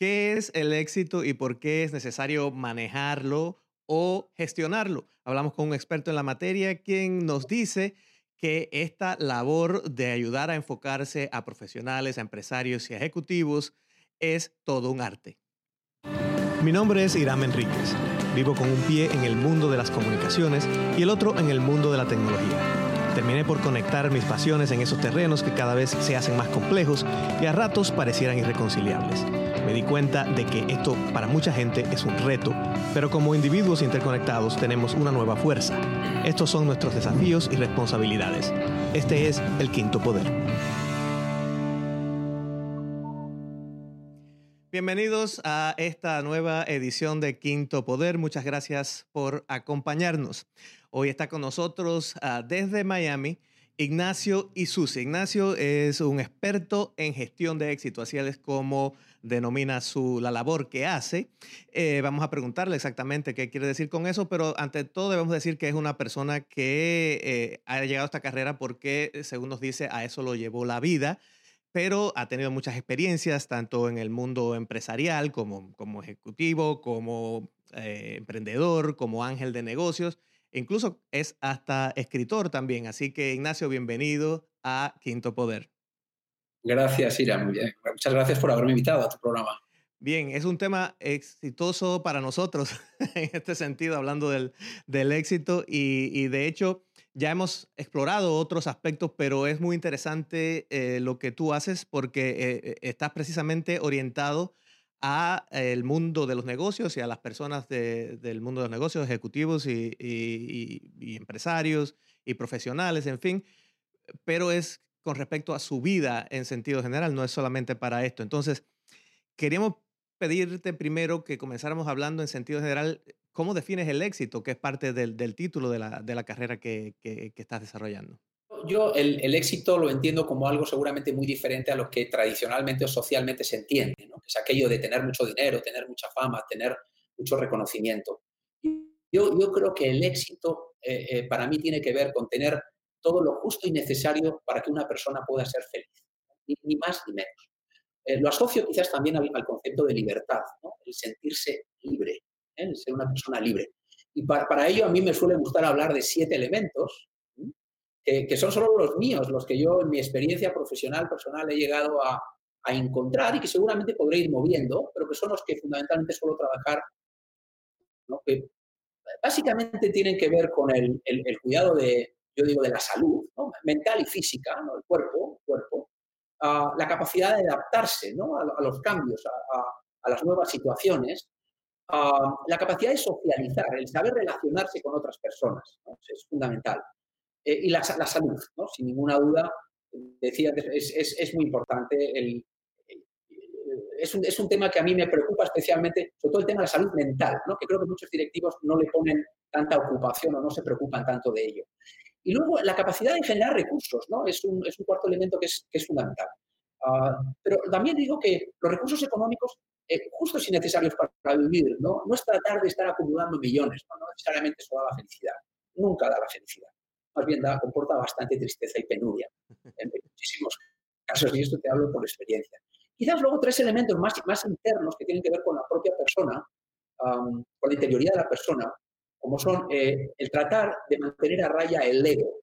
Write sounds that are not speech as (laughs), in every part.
¿Qué es el éxito y por qué es necesario manejarlo o gestionarlo? Hablamos con un experto en la materia quien nos dice que esta labor de ayudar a enfocarse a profesionales, a empresarios y ejecutivos es todo un arte. Mi nombre es Irán Enríquez. Vivo con un pie en el mundo de las comunicaciones y el otro en el mundo de la tecnología. Terminé por conectar mis pasiones en esos terrenos que cada vez se hacen más complejos y a ratos parecieran irreconciliables. Me di cuenta de que esto para mucha gente es un reto, pero como individuos interconectados tenemos una nueva fuerza. Estos son nuestros desafíos y responsabilidades. Este es el quinto poder. Bienvenidos a esta nueva edición de Quinto Poder. Muchas gracias por acompañarnos. Hoy está con nosotros uh, desde Miami Ignacio Isusi. Ignacio es un experto en gestión de éxito, así es como denomina su, la labor que hace. Eh, vamos a preguntarle exactamente qué quiere decir con eso, pero ante todo debemos decir que es una persona que eh, ha llegado a esta carrera porque, según nos dice, a eso lo llevó la vida pero ha tenido muchas experiencias, tanto en el mundo empresarial como, como ejecutivo, como eh, emprendedor, como ángel de negocios. Incluso es hasta escritor también. Así que, Ignacio, bienvenido a Quinto Poder. Gracias, Ira. Muchas gracias por haberme invitado a tu programa. Bien, es un tema exitoso para nosotros (laughs) en este sentido, hablando del, del éxito y, y, de hecho ya hemos explorado otros aspectos, pero es muy interesante eh, lo que tú haces porque eh, estás precisamente orientado a el mundo de los negocios y a las personas del mundo de los negocios, ejecutivos y, empresarios y profesionales, en fin, pero es con respecto a su vida en sentido general, no es solamente para esto. Entonces, queríamos pedirte primero que comenzáramos hablando en sentido general, ¿cómo defines el éxito, que es parte del, título de la, carrera que estás desarrollando? Yo el, éxito lo entiendo como algo seguramente muy diferente a lo que tradicionalmente o socialmente se entiende, ¿no? es aquello de tener mucho dinero, tener mucha fama, tener mucho reconocimiento. Yo, yo creo que el éxito eh, eh, para mí tiene que ver con tener todo lo justo y necesario para que una persona pueda ser feliz, ni, más ni menos. Eh, lo asocio quizás también al, concepto de libertad, el sentirse libre, el ser una persona libre. Y para, para ello a mí me suele gustar hablar de siete elementos que, son solo los míos, los que yo en mi experiencia profesional, personal, he llegado a, encontrar y que seguramente podré ir moviendo, pero que son los que fundamentalmente suelo trabajar, que básicamente tienen que ver con el, cuidado de, yo digo, de la salud mental y física, el cuerpo, cuerpo la capacidad de adaptarse a, los cambios, a, las nuevas situaciones, la capacidad de socializar, el saber relacionarse con otras personas, es fundamental. Eh, y la, salud, sin ninguna duda, decía es, es, muy importante. El, es, un, es, un, tema que a mí me preocupa especialmente, sobre todo el tema de la salud mental, ¿no? que creo que muchos directivos no le ponen tanta ocupación o no se preocupan tanto de ello. Y luego la capacidad de generar recursos ¿no? es, un, es un cuarto elemento que es, que es fundamental. Uh, pero también digo que los recursos económicos, eh, justos y necesarios para, vivir, ¿no? no es tratar de estar acumulando millones, no, no necesariamente eso da la felicidad, nunca da la felicidad más bien da, comporta bastante tristeza y penuria (laughs) en muchísimos casos, y esto te hablo por experiencia. Quizás luego tres elementos más, más internos que tienen que ver con la propia persona, con la interioridad de la persona, como son eh, el tratar de mantener a raya el ego,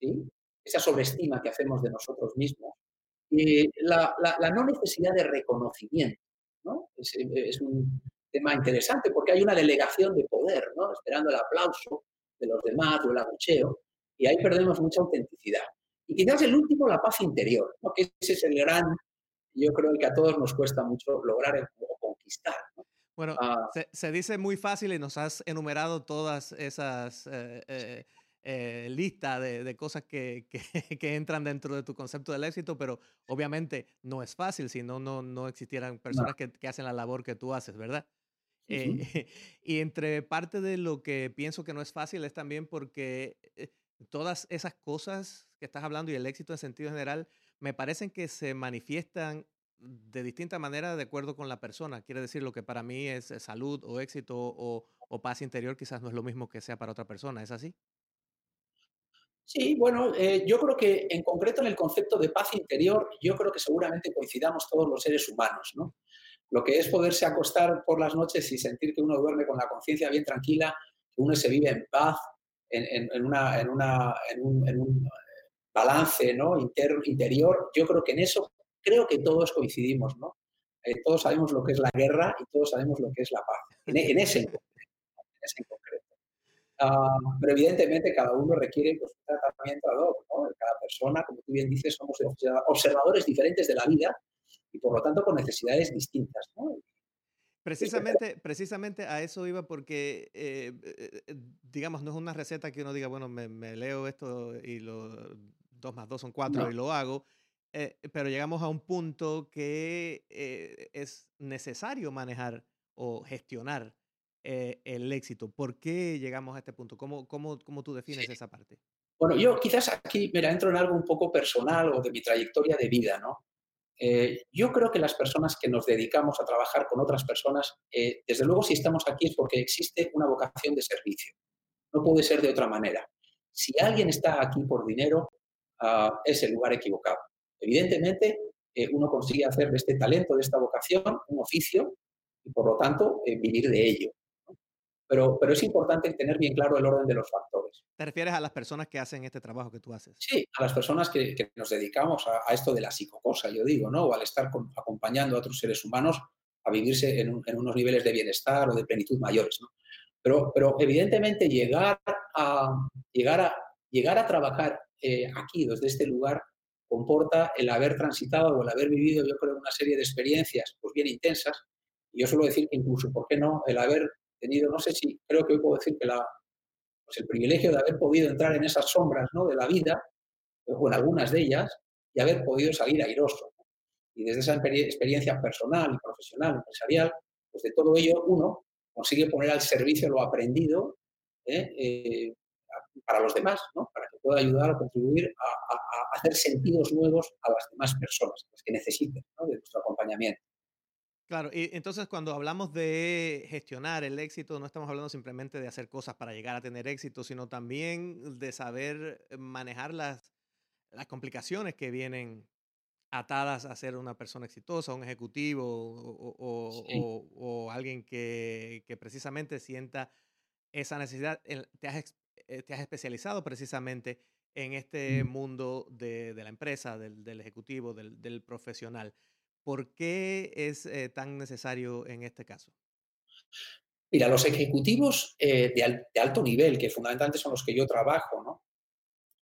¿sí? esa sobreestima que hacemos de nosotros mismos, y la, la, no necesidad de reconocimiento. ¿no? Es, es, un tema interesante porque hay una delegación de poder, ¿no? esperando el aplauso de los demás o el abucheo, y ahí perdemos mucha autenticidad. Y quizás el último, la paz interior, ¿no? que ese es el gran, yo creo que a todos nos cuesta mucho lograr o conquistar. Bueno, ah. se, dice muy fácil y nos has enumerado todas esas eh, eh, eh listas de, cosas que, (laughs) que, entran dentro de tu concepto del éxito, pero obviamente no es fácil, si no, no existieran personas que, que, hacen la labor que tú haces, ¿verdad? Eh, (laughs) y entre parte de lo que pienso que no es fácil es también porque todas esas cosas que estás hablando y el éxito en sentido general, me parecen que se manifiestan de distinta manera de acuerdo con la persona. Quiere decir, lo que para mí es salud o éxito o, paz interior quizás no es lo mismo que sea para otra persona. ¿Es así? Sí, bueno, eh, yo creo que en concreto en el concepto de paz interior, yo creo que seguramente coincidamos todos los seres humanos, ¿no? lo que es poderse acostar por las noches y sentir que uno duerme con la conciencia bien tranquila, que uno se vive en paz, en, una, en, una, en, un, en un, balance ¿no? interior. Yo creo que en eso, creo que todos coincidimos, ¿no? Eh, todos sabemos lo que es la guerra y todos sabemos lo que es la paz, en, ese, en ese concreto. Ah, pero evidentemente cada uno requiere pues, un tratamiento ad hoc, ¿no? Cada persona, como tú bien dices, somos observadores diferentes de la vida y por lo tanto con necesidades distintas, ¿no? Precisamente, precisamente a eso iba porque, eh, eh, digamos, no es una receta que uno diga, bueno, me, me leo esto y lo dos más dos son cuatro y lo hago, eh, pero llegamos a un punto que es necesario manejar o gestionar el éxito. ¿Por qué llegamos a este punto? ¿Cómo, cómo, cómo tú defines esa parte? Bueno, yo quizás aquí, me entro en algo un poco personal o de mi trayectoria de vida, ¿no? Eh, yo creo que las personas que nos dedicamos a trabajar con otras personas, eh, desde luego si estamos aquí es porque existe una vocación de servicio. No puede ser de otra manera. Si alguien está aquí por dinero, uh, es el lugar equivocado. Evidentemente, eh, uno consigue hacer de este talento, de esta vocación, un oficio y por lo tanto vivir de ello. Pero, pero es importante tener bien claro el orden de los factores. ¿Te refieres a las personas que hacen este trabajo que tú haces? Sí, a las personas que, que nos dedicamos a, a, esto de la psicocosa, yo digo, ¿no? O al estar con, acompañando a otros seres humanos a vivirse en, un, en, unos niveles de bienestar o de plenitud mayores, ¿no? Pero, pero evidentemente llegar a, llegar a, llegar a trabajar eh, aquí, desde este lugar, comporta el haber transitado o el haber vivido, yo creo, una serie de experiencias pues bien intensas. Y yo suelo decir que incluso, ¿por qué no?, el haber tenido, no sé si, creo que hoy puedo decir que pues el privilegio de haber podido entrar en esas sombras ¿no? de la vida, o en algunas de ellas, y haber podido salir airoso. Y desde esa experiencia personal profesional, empresarial, pues de todo ello uno consigue poner al servicio lo aprendido ¿eh? Eh, para los demás, ¿no? para que pueda ayudar o contribuir a, hacer sentidos nuevos a las demás personas, las que necesiten de nuestro acompañamiento. Claro, y entonces cuando hablamos de gestionar el éxito, no estamos hablando simplemente de hacer cosas para llegar a tener éxito, sino también de saber manejar las, las complicaciones que vienen atadas a ser una persona exitosa, un ejecutivo o, o, sí. o, o alguien que, que, precisamente sienta esa necesidad. Te has, eh, te has especializado precisamente en este mm. mundo de, de, la empresa, del, del ejecutivo, del, del profesional. ¿Por qué es eh, tan necesario en este caso? Mira, los ejecutivos eh, de, al, de, alto nivel, que fundamentalmente son los que yo trabajo, ¿no?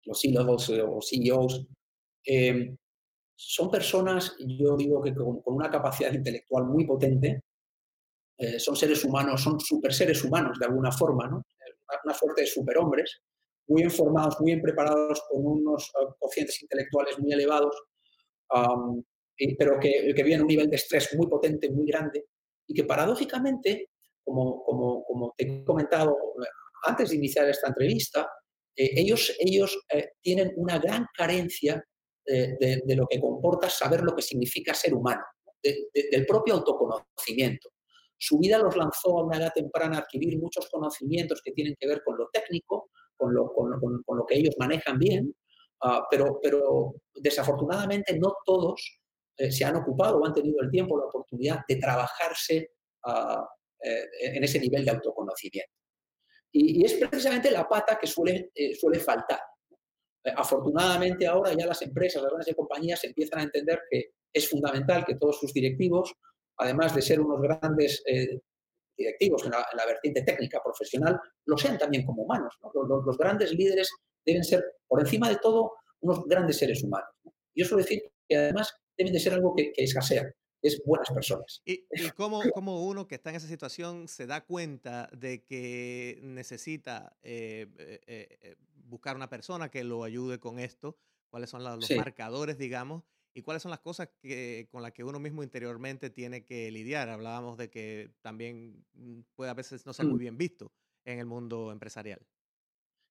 los C-levels eh, o CEOs, eh, son personas, yo digo que con, con una capacidad (laughs) intelectual muy potente, eh, son seres humanos, son super seres humanos de alguna forma, ¿no? una, suerte de superhombres, muy informados, muy bien preparados, con unos uh, cocientes intelectuales muy elevados, um, pero que, que viven un nivel de estrés muy potente, muy grande, y que paradójicamente, como, como, como te he comentado antes de iniciar esta entrevista, eh, ellos, ellos eh, tienen una gran carencia de, de, de, lo que comporta saber lo que significa ser humano, de, del propio autoconocimiento. Su vida los lanzó a una edad temprana a adquirir muchos conocimientos que tienen que ver con lo técnico, con lo, con, con, con lo que ellos manejan bien, uh, pero, pero desafortunadamente no todos eh, se han ocupado o han tenido el tiempo, la oportunidad de trabajarse uh, eh, en ese nivel de autoconocimiento. Y, y, es precisamente la pata que suele, eh, suele faltar. Afortunadamente ahora ya las empresas, las grandes compañías empiezan a entender que es fundamental que todos sus directivos, además de ser unos grandes directivos en la, en la, vertiente técnica profesional, lo sean también como humanos. ¿no? Los, grandes líderes deben ser, por encima de todo, unos grandes seres humanos. ¿no? Yo suelo decir que además deben de ser algo que, que escasea, es buenas personas. ¿Y, y (laughs) cómo, cómo, uno que está en esa situación se da cuenta de que necesita eh, eh, eh, buscar una persona que lo ayude con esto? ¿Cuáles son los, los sí. marcadores, digamos? ¿Y cuáles son las cosas que, con las que uno mismo interiormente tiene que lidiar? Hablábamos de que también mm, puede a veces no ser muy mm. bien visto en el mundo empresarial.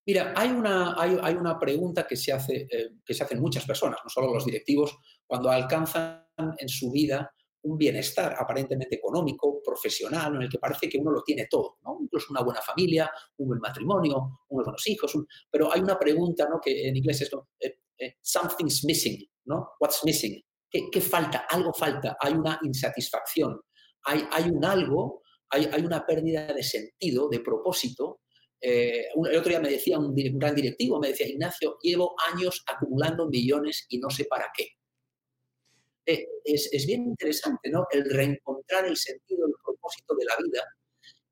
Mira, hay una, hay, hay una pregunta que se, hace, eh, que se hacen muchas personas, no solo los directivos, cuando alcanzan en su vida un bienestar aparentemente económico, profesional, en el que parece que uno lo tiene todo, ¿no? incluso una buena familia, un buen matrimonio, unos buenos hijos, pero hay una pregunta ¿no? que en inglés es eh, eh, something's missing, ¿no? What's missing? ¿Qué, ¿Qué, falta? Algo falta, hay una insatisfacción, hay, hay un algo, hay, hay una pérdida de sentido, de propósito, eh, el otro día me decía un, gran directivo, me decía, Ignacio, llevo años acumulando millones y no sé para qué. Eh, es, es, bien interesante, ¿no? El reencontrar el sentido, el propósito de la vida,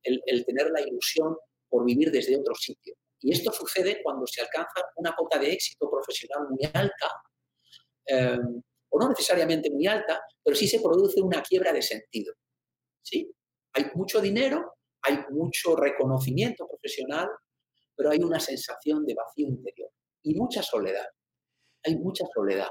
el, el, tener la ilusión por vivir desde otro sitio. Y esto sucede cuando se alcanza una cota de éxito profesional muy alta, eh, o no necesariamente muy alta, pero sí se produce una quiebra de sentido. ¿sí? Hay mucho dinero, hay mucho reconocimiento profesional, pero hay una sensación de vacío interior y mucha soledad. Hay mucha soledad.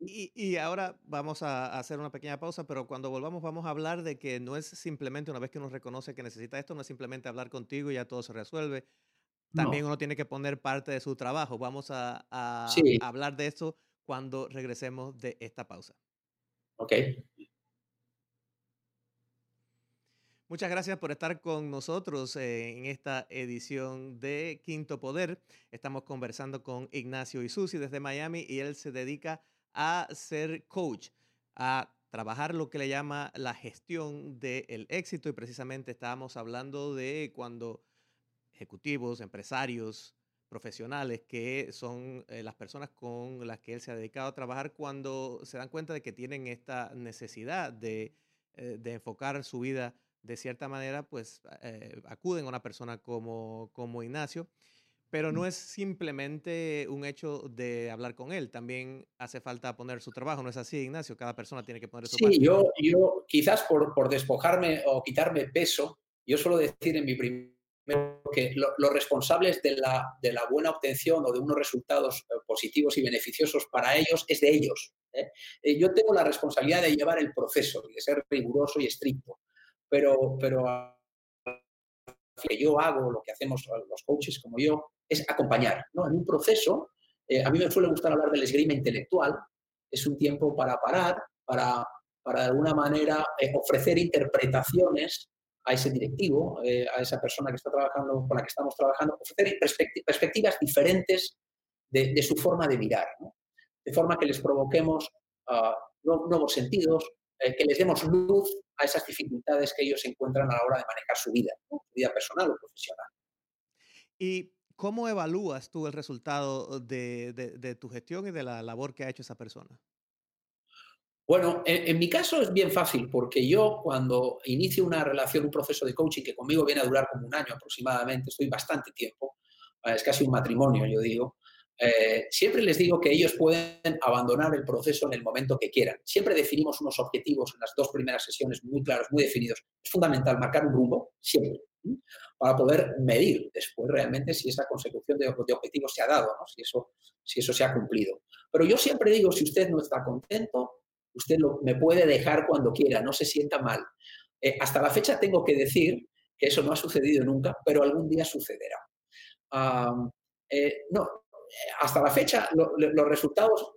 Y, ahora vamos a hacer una pequeña pausa, pero cuando volvamos vamos a hablar de que no es simplemente una vez que uno reconoce que necesita esto, no es simplemente hablar contigo y ya todo se resuelve. También uno tiene que poner parte de su trabajo. Vamos a, a hablar de eso cuando regresemos de esta pausa. Ok. Muchas gracias por estar con nosotros en esta edición de Quinto Poder. Estamos conversando con Ignacio Isusi desde Miami y él se dedica a ser coach, a trabajar lo que le llama la gestión del éxito y precisamente estábamos hablando de cuando ejecutivos, empresarios, profesionales que son eh, las personas con las que él se ha dedicado a trabajar cuando se dan cuenta de que tienen esta necesidad de, eh, de enfocar su vida de cierta manera, pues eh, acuden a una persona como, como Ignacio. Pero no es simplemente un hecho de hablar con él, también hace falta poner su trabajo, ¿no es así, Ignacio? Cada persona tiene que poner su Sí, yo, yo quizás por, por, despojarme o quitarme peso, yo suelo decir en mi primer que los responsables de la, de la, buena obtención o de unos resultados eh, positivos y beneficiosos para ellos es de ellos. ¿eh? Yo tengo la responsabilidad de llevar el proceso y de ser riguroso y estricto pero, pero que yo hago, lo que hacemos los coaches como yo, es acompañar. ¿no? En un proceso, eh, a mí me suele gustar hablar del esgrima intelectual, es un tiempo para parar, para, para de alguna manera eh, ofrecer interpretaciones a ese directivo, eh, a esa persona que está trabajando, con la que estamos trabajando, ofrecer perspectivas diferentes de, de, su forma de mirar, ¿no? de forma que les provoquemos uh, nuevos sentidos, eh, que les demos luz a esas dificultades que ellos encuentran a la hora de manejar su vida, su vida personal o profesional. ¿Y cómo evalúas tú el resultado de, de, tu gestión y de la labor que ha hecho esa persona? Bueno, en, en, mi caso es bien fácil porque yo cuando inicio una relación, un proceso de coaching que conmigo viene a durar como un año aproximadamente, estoy bastante tiempo, eh, es casi un matrimonio, yo digo, eh, siempre les digo que ellos pueden abandonar el proceso en el momento que quieran. Siempre definimos unos objetivos en las dos primeras sesiones muy claros, muy definidos. Es fundamental marcar un rumbo, siempre, para poder medir después realmente si esa consecución de, objetivos se ha dado, si, eso, si eso se ha cumplido. Pero yo siempre digo, si usted no está contento, usted lo, me puede dejar cuando quiera, no se sienta mal. Eh, hasta la fecha tengo que decir que eso no ha sucedido nunca, pero algún día sucederá. Eh, no, hasta la fecha los resultados,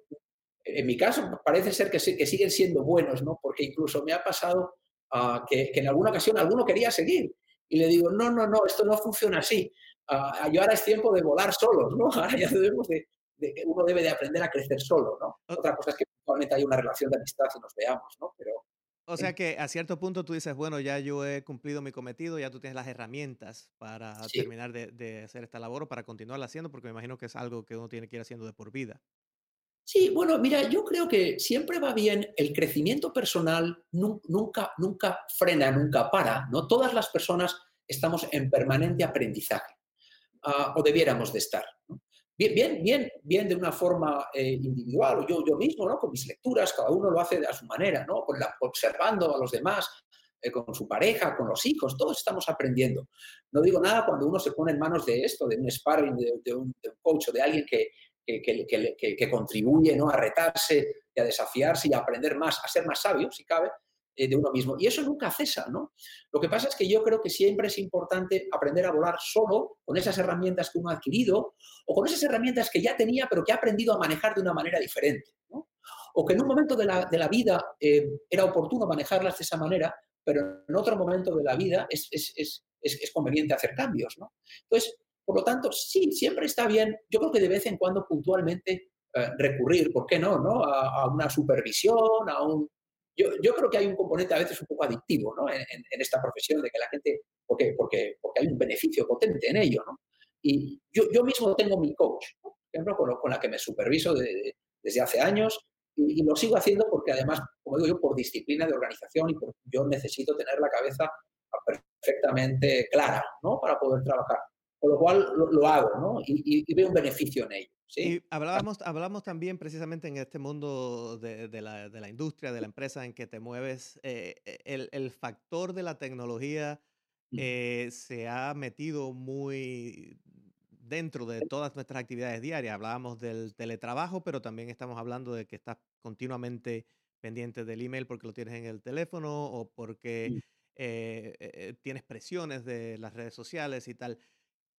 en mi caso, parece ser que, que, siguen siendo buenos, ¿no? Porque incluso me ha pasado uh, que, que, en alguna ocasión alguno quería seguir y le digo, no, no, no, esto no funciona así. Uh, yo ahora es tiempo de volar solos, ¿no? (laughs) Ahora ya debemos de, de, uno debe de aprender a crecer solo, ¿no? Otra cosa es que probablemente hay una relación de amistad y nos veamos, ¿no? O sea que a cierto punto tú dices, bueno, ya yo he cumplido mi cometido, ya tú tienes las herramientas para sí. terminar de, de, hacer esta labor o para continuarla haciendo, porque me imagino que es algo que uno tiene que ir haciendo de por vida. Sí, bueno, mira, yo creo que siempre va bien, el crecimiento personal nunca, nunca frena, nunca para, ¿no? Todas las personas estamos en permanente aprendizaje, uh, o debiéramos de estar, ¿no? Bien, bien, bien, bien de una forma eh, individual, o yo, yo mismo, ¿no? Con mis lecturas, cada uno lo hace a su manera, ¿no? Con la, observando a los demás, eh, con su pareja, con los hijos, todos estamos aprendiendo. No digo nada cuando uno se pone en manos de esto, de un sparring, de, un, de coach o de alguien que, que, que, que, contribuye ¿no? a retarse y a desafiarse y a aprender más, a ser más sabio, si cabe, de uno mismo. Y eso nunca cesa, ¿no? Lo que pasa es que yo creo que siempre es importante aprender a volar solo con esas herramientas que uno ha adquirido o con esas herramientas que ya tenía pero que ha aprendido a manejar de una manera diferente. O que en un momento de la, de la vida eh, era oportuno manejarlas de esa manera, pero en otro momento de la vida es, es, es, es conveniente hacer cambios, ¿no? Entonces, por lo tanto, sí, siempre está bien, yo creo que de vez en cuando puntualmente eh, recurrir, ¿por qué no? no? A, una supervisión, a un, yo, creo que hay un componente a veces un poco adictivo ¿no? en, esta profesión, de que la gente, porque, porque, porque hay un beneficio potente en ello. ¿no? Y yo, yo mismo tengo mi coach, por ejemplo, con, la que me superviso desde hace años y, lo sigo haciendo porque además, como digo yo, por disciplina de organización y porque yo necesito tener la cabeza perfectamente clara ¿no? para poder trabajar. Con lo cual lo, hago ¿no? y, veo un beneficio en ello. ¿sí? Y hablábamos, hablamos también precisamente en este mundo de, de, la, de, la, industria, de la empresa en que te mueves, eh, el, el, factor de la tecnología eh, se ha metido muy dentro de todas nuestras actividades diarias. Hablábamos del teletrabajo, pero también estamos hablando de que estás continuamente pendiente del email porque lo tienes en el teléfono o porque eh, eh, tienes presiones de las redes sociales y tal.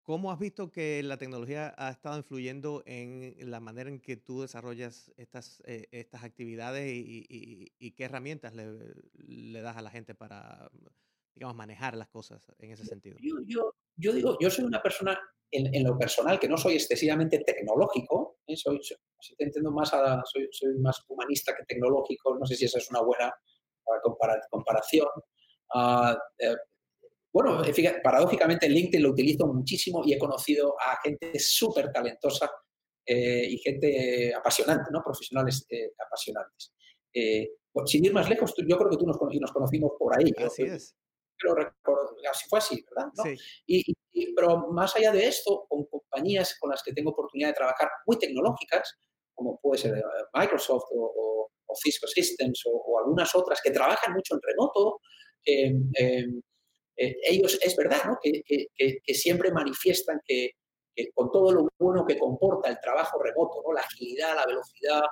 ¿Cómo has visto que la tecnología ha estado influyendo en la manera en que tú desarrollas estas, eh, estas actividades y, qué herramientas le, le, das a la gente para, digamos, manejar las cosas en ese sentido? Yo, yo, yo digo, yo soy una persona en, lo personal, que no soy excesivamente tecnológico, ¿eh? soy, si te entiendo más, soy, soy, más humanista que tecnológico, no sé si esa es una buena comparación. Uh, eh, bueno, fíjate, paradójicamente LinkedIn lo utilizo muchísimo y he conocido a gente súper talentosa eh, y gente apasionante, ¿no? profesionales eh, apasionantes. sin ir más lejos, yo creo que tú nos, nos conocimos por ahí. Así es así fue así, ¿verdad? Y, pero más allá de esto, con compañías con las que tengo oportunidad de trabajar muy tecnológicas, como puede ser eh, Microsoft o, Cisco Systems o, algunas otras que trabajan mucho en remoto, em, em, eh, ellos es verdad ¿no? que, que, siempre manifiestan que, con todo lo bueno que comporta el trabajo remoto, ¿no? la agilidad, la velocidad,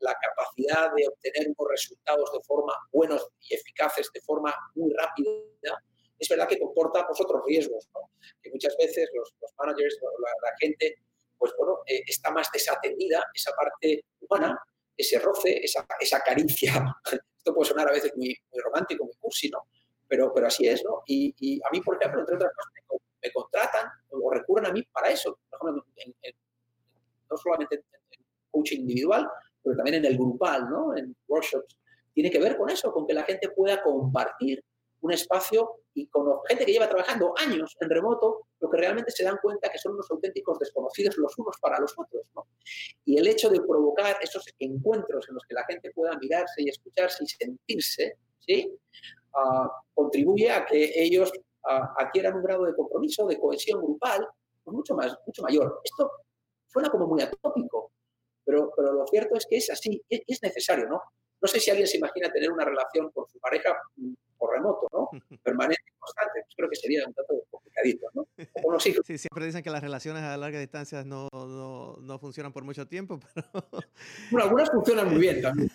la, capacidad de obtener unos resultados de forma buenos y eficaces, de forma muy rápida, es verdad que comporta pues, otros riesgos, que muchas veces los, managers, la, gente, pues bueno, eh, está más desatendida, esa parte humana, ese roce, esa, esa caricia. (laughs) Esto puede sonar a veces muy, muy romántico, muy cursi, ¿no? Pero, pero así es, ¿no? Y, a mí, por ejemplo, entre otras cosas, me, contratan o recurren a mí para eso. Por ejemplo, no solamente en, coaching individual, pero también en el grupal, ¿no? en workshops. Tiene que ver con eso, con que la gente pueda compartir un espacio y con gente que lleva trabajando años en remoto, lo que realmente se dan cuenta que son unos auténticos desconocidos los unos para los otros. ¿no? Y el hecho de provocar esos encuentros en los que la gente pueda mirarse y escucharse y sentirse, ¿sí? Ah, contribuye a que ellos ah, adquieran un grado de compromiso, de cohesión grupal, pues mucho, más, mucho mayor. Esto suena como muy atópico, pero, pero lo cierto es que es así, es, necesario, ¿no? No sé si alguien se imagina tener una relación con su pareja por remoto, ¿no? (laughs) Permanente y constante. Creo que sería un tanto complicadito, ¿no? (laughs) Sí, siempre dicen que las relaciones a larga distancia no, no, no funcionan por mucho tiempo, (laughs) pero... Bueno, algunas funcionan muy bien también.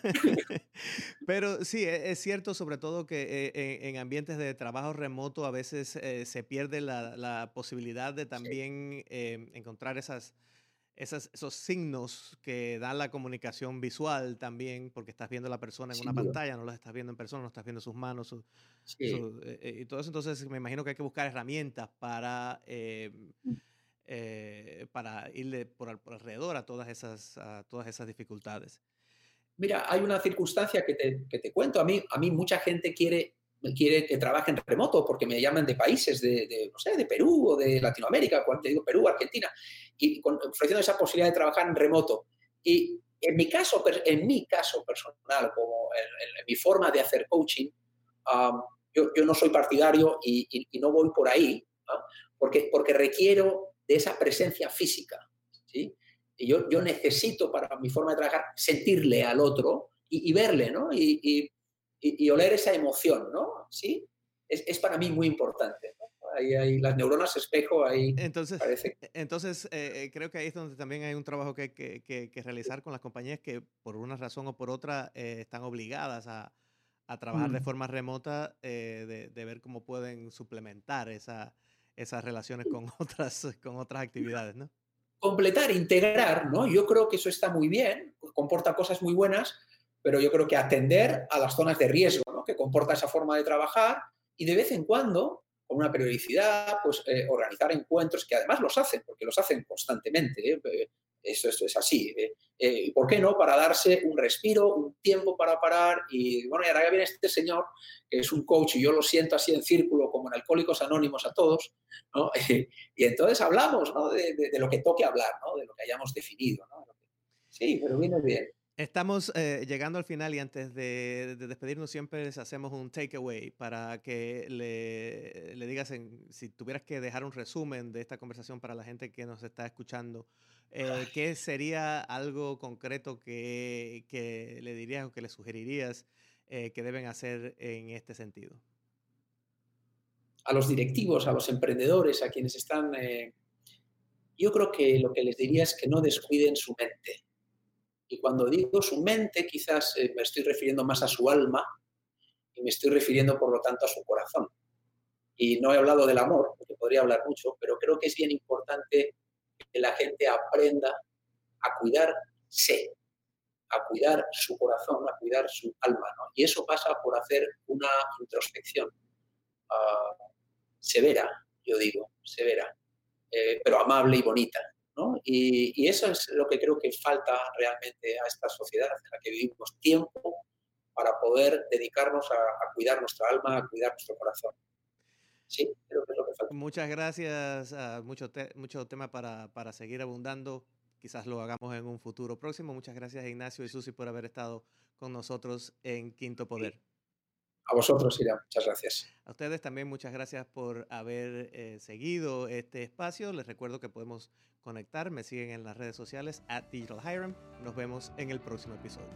pero sí, e, es cierto sobre todo que eh, en, ambientes de trabajo remoto a veces eh, se pierde la, la posibilidad de también eh, encontrar esas esos signos que dan la comunicación visual también, porque estás viendo a la persona en una pantalla, no lo estás viendo en persona, no estás viendo sus manos eh, eh, y todo eso. Entonces, me imagino que hay que buscar herramientas para, eh, mm. para irle por, alrededor a todas, esas, a todas esas dificultades. Mira, hay una circunstancia que te, que te cuento. A mí, a mí mucha gente quiere quiere que trabaje en remoto porque me llaman de países de, no sé, de Perú o de Latinoamérica, cuando te digo Perú, Argentina, y ofreciendo esa posibilidad de trabajar en remoto. Y en mi caso, en mi caso personal, como en, mi forma de hacer coaching, yo, yo, no soy partidario y, no voy por ahí, porque, porque requiero de esa presencia física. ¿sí? Y yo, yo necesito para mi forma de trabajar sentirle al otro y, verle, ¿no? y, y, oler esa emoción, ¿no? ¿Sí? Es, es para mí muy importante. Ahí, hay las neuronas espejo, ahí entonces, parece. E, entonces, eh, eh, creo que ahí es donde también hay un trabajo que hay que, que, realizar con las compañías que por una razón o por otra eh, están obligadas a, a trabajar de mm. forma remota, de, de, ver cómo pueden suplementar esa, esas relaciones con (laughs) otras, con otras actividades, ¿no? Completar, integrar, ¿no? Yo creo que eso está muy bien, comporta cosas muy buenas, pero yo creo que atender a las zonas de riesgo ¿no? que comporta esa forma de trabajar y de vez en cuando, con una periodicidad, pues eh, organizar encuentros que además los hacen, porque los hacen constantemente. ¿eh? Eso, esto es así. ¿eh? Eh, ¿Por qué no? Para darse un respiro, un tiempo para parar. Y bueno, y ahora viene este señor, que es un coach, y yo lo siento así en círculo, como en Alcohólicos Anónimos a todos, ¿no? (laughs) y entonces hablamos ¿no? de, de, lo que toque hablar, ¿no? de lo que hayamos definido. ¿no? Sí, pero viene bien. Estamos eh, llegando al final y antes de, despedirnos siempre les hacemos un takeaway para que le, le digas, si tuvieras que dejar un resumen de esta conversación para la gente que nos está escuchando, eh, ¿qué sería algo concreto que, que, le dirías o que le sugerirías eh, que deben hacer en este sentido? A los directivos, a los emprendedores, a quienes están... yo creo que lo que les diría es que no descuiden su mente y cuando digo su mente, quizás eh, me estoy refiriendo más a su alma y me estoy refiriendo, por lo tanto, a su corazón. Y no he hablado del amor, porque podría hablar mucho, pero creo que es bien importante que la gente aprenda a cuidarse, a cuidar su corazón, a cuidar su alma. Y eso pasa por hacer una introspección ah, severa, yo digo, severa, eh, pero amable y bonita. Y, eso es lo que creo que falta realmente a esta sociedad en la que vivimos tiempo para poder dedicarnos a, cuidar nuestra alma, a cuidar nuestro corazón. Sí, creo que es lo que falta. Muchas gracias. mucho, mucho tema para, para seguir abundando. Quizás lo hagamos en un futuro próximo. Muchas gracias Ignacio y Susi por haber estado con nosotros en Quinto Poder. A vosotros, Ira, muchas gracias. A ustedes también muchas gracias por haber eh, seguido este espacio. Les recuerdo que podemos conectar. Me siguen en las redes sociales at Digital Hiram. Nos vemos en el próximo episodio.